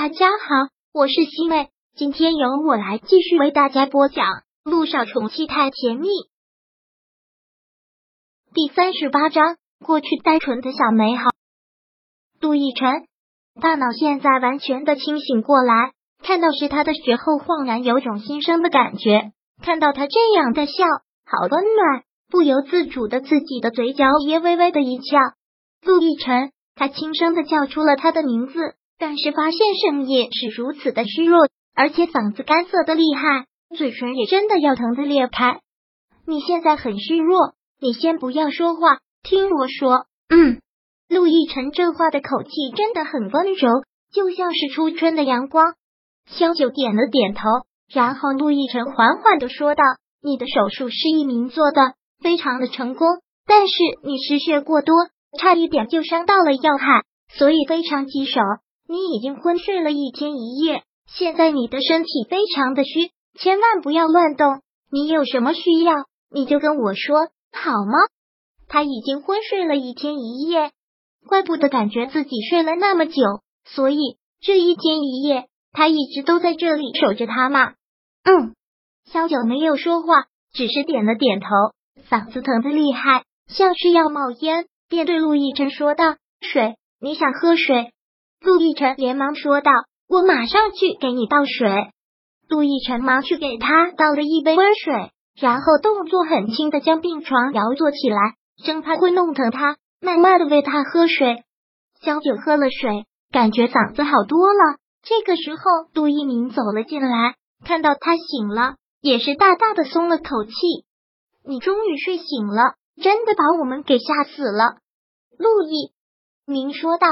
大家好，我是西妹，今天由我来继续为大家播讲《路上宠妻太甜蜜》第三十八章。过去单纯的小美好。杜奕晨大脑现在完全的清醒过来，看到是他的时候，恍然有种新生的感觉。看到他这样的笑，好温暖，不由自主的自己的嘴角也微微的一翘。陆亦辰，他轻声的叫出了他的名字。但是发现声音是如此的虚弱，而且嗓子干涩的厉害，嘴唇也真的要疼的裂开。你现在很虚弱，你先不要说话，听我说。嗯，陆亦辰这话的口气真的很温柔，就像是初春的阳光。萧九点了点头，然后陆亦辰缓缓的说道：“你的手术是一名做的，非常的成功，但是你失血过多，差一点就伤到了要害，所以非常棘手。”你已经昏睡了一天一夜，现在你的身体非常的虚，千万不要乱动。你有什么需要，你就跟我说好吗？他已经昏睡了一天一夜，怪不得感觉自己睡了那么久，所以这一天一夜他一直都在这里守着他嘛。嗯，萧九没有说话，只是点了点头，嗓子疼的厉害，像是要冒烟，便对陆亦辰说道：“水，你想喝水？”陆亦辰连忙说道：“我马上去给你倒水。”陆亦辰忙去给他倒了一杯温水，然后动作很轻的将病床摇坐起来，生怕会弄疼他，慢慢的喂他喝水。小九喝了水，感觉嗓子好多了。这个时候，杜一鸣走了进来，看到他醒了，也是大大的松了口气。你终于睡醒了，真的把我们给吓死了。”陆一鸣说道。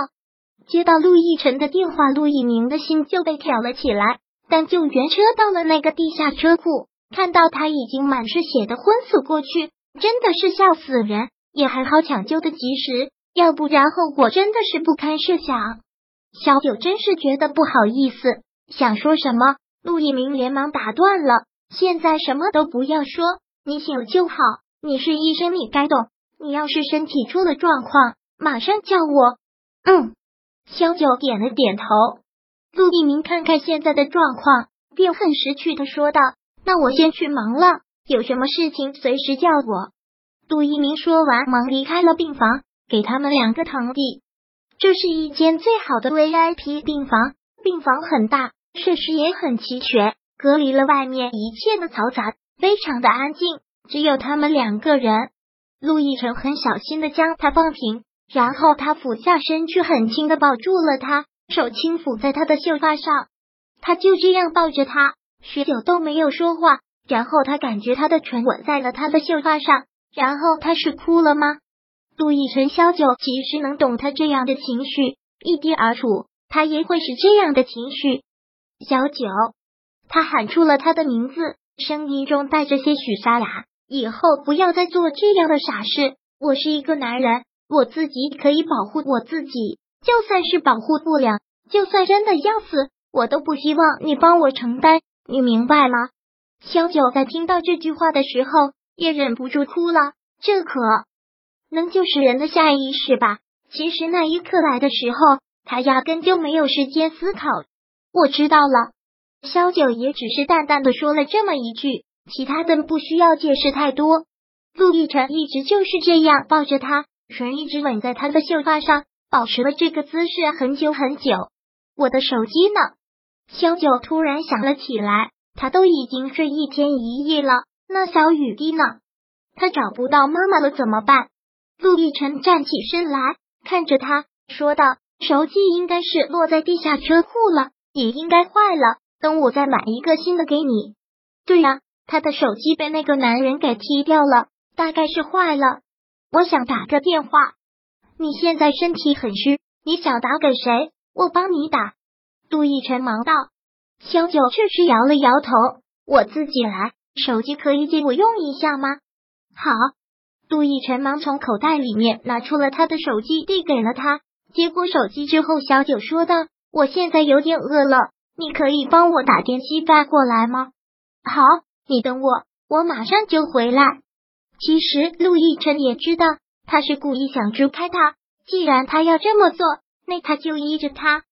接到陆亦辰的电话，陆一鸣的心就被挑了起来。但救援车到了那个地下车库，看到他已经满是血的昏死过去，真的是笑死人。也还好抢救的及时，要不然后果真的是不堪设想。小九真是觉得不好意思，想说什么，陆一鸣连忙打断了。现在什么都不要说，你醒了就好。你是医生，你该懂。你要是身体出了状况，马上叫我。嗯。萧九点了点头，陆一鸣看看现在的状况，便很识趣的说道：“那我先去忙了，有什么事情随时叫我。”陆一鸣说完，忙离开了病房，给他们两个堂弟。这是一间最好的 VIP 病房，病房很大，设施也很齐全，隔离了外面一切的嘈杂，非常的安静，只有他们两个人。陆亦辰很小心的将他放平。然后他俯下身去，很轻的抱住了他，手轻抚在他的秀发上。他就这样抱着他，许久都没有说话。然后他感觉他的唇吻在了他的秀发上。然后他是哭了吗？杜奕晨、萧九其实能懂他这样的情绪，一滴而出，他也会是这样的情绪。小九，他喊出了他的名字，声音中带着些许沙哑。以后不要再做这样的傻事。我是一个男人。我自己可以保护我自己，就算是保护不了，就算真的要死，我都不希望你帮我承担，你明白吗？萧九在听到这句话的时候，也忍不住哭了。这可能就是人的下意识吧？其实那一刻来的时候，他压根就没有时间思考。我知道了，萧九也只是淡淡的说了这么一句，其他的不需要解释太多。陆亦辰一直就是这样抱着他。唇一直吻在他的秀发上，保持了这个姿势很久很久。我的手机呢？萧九突然想了起来，他都已经睡一天一夜了，那小雨滴呢？他找不到妈妈了，怎么办？陆亦辰站起身来，看着他说道：“手机应该是落在地下车库了，也应该坏了。等我再买一个新的给你。”对呀，他的手机被那个男人给踢掉了，大概是坏了。我想打个电话。你现在身体很虚，你想打给谁？我帮你打。杜奕晨忙道。萧九却是摇了摇头。我自己来。手机可以借我用一下吗？好。杜奕晨忙从口袋里面拿出了他的手机，递给了他。接过手机之后，小九说道：“我现在有点饿了，你可以帮我打点稀饭过来吗？”好，你等我，我马上就回来。其实陆亦辰也知道他是故意想支开他，既然他要这么做，那他就依着他。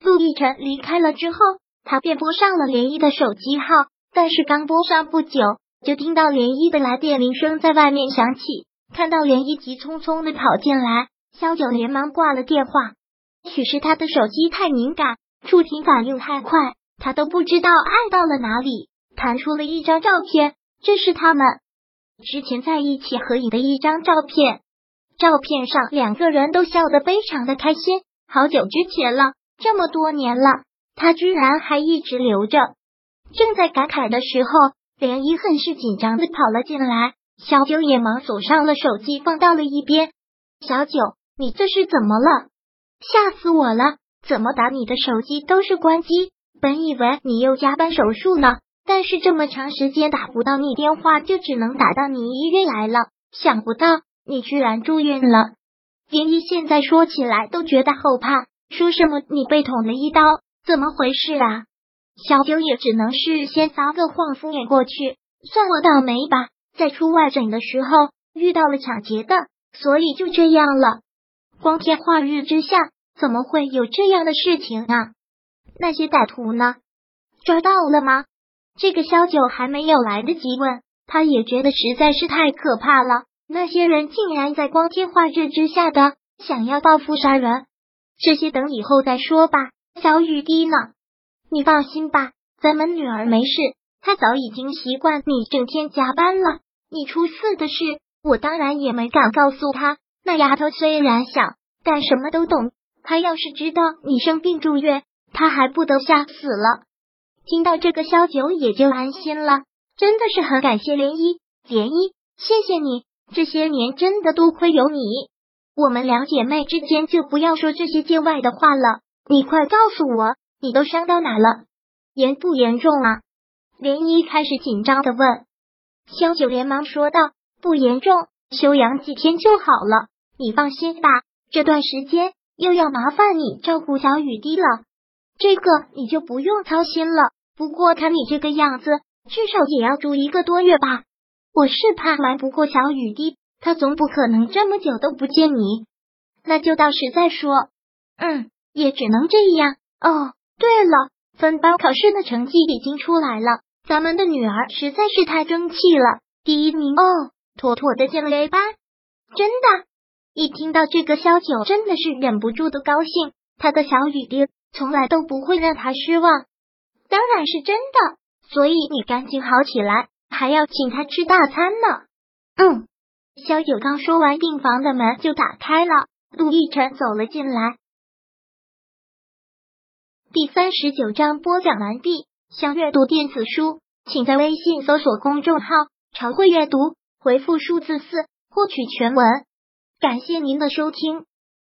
陆亦辰离开了之后，他便拨上了涟漪的手机号，但是刚拨上不久，就听到涟漪的来电铃声在外面响起。看到涟漪急匆匆的跑进来，萧九连忙挂了电话。许是他的手机太敏感，触屏反应太快，他都不知道按到了哪里，弹出了一张照片。这是他们之前在一起合影的一张照片。照片上两个人都笑得非常的开心，好久之前了，这么多年了，他居然还一直留着。正在感慨的时候，涟漪很是紧张的跑了进来，小九也忙锁上了手机，放到了一边。小九，你这是怎么了？吓死我了！怎么打你的手机都是关机？本以为你又加班手术呢，但是这么长时间打不到你电话，就只能打到你医院来了。想不到。你居然住院了，连依现在说起来都觉得后怕。说什么你被捅了一刀，怎么回事啊？小九也只能是先撒个谎敷衍过去，算我倒霉吧。在出外诊的时候遇到了抢劫的，所以就这样了。光天化日之下，怎么会有这样的事情啊？那些歹徒呢？抓到了吗？这个萧九还没有来得及问，他也觉得实在是太可怕了。那些人竟然在光天化日之下的想要报复杀人，这些等以后再说吧。小雨滴呢？你放心吧，咱们女儿没事，她早已经习惯你整天加班了。你出事的事，我当然也没敢告诉她。那丫头虽然小，但什么都懂。她要是知道你生病住院，她还不得吓死了。听到这个，萧九也就安心了。真的是很感谢涟漪，涟漪，谢谢你。这些年真的多亏有你，我们两姐妹之间就不要说这些见外的话了。你快告诉我，你都伤到哪了？严不严重啊？涟漪开始紧张的问。萧九连忙说道：“不严重，休养几天就好了。你放心吧，这段时间又要麻烦你照顾小雨滴了，这个你就不用操心了。不过看你这个样子，至少也要住一个多月吧。”我是怕瞒不过小雨滴，他总不可能这么久都不见你。那就到时再说。嗯，也只能这样。哦，对了，分班考试的成绩已经出来了，咱们的女儿实在是太争气了，第一名哦，妥妥的进了 A 班。真的，一听到这个，萧九真的是忍不住的高兴。他的小雨滴从来都不会让他失望，当然是真的。所以你赶紧好起来。还要请他吃大餐呢。嗯，萧九刚说完，病房的门就打开了，陆亦辰走了进来。第三十九章播讲完毕。想阅读电子书，请在微信搜索公众号“常会阅读”，回复数字四获取全文。感谢您的收听。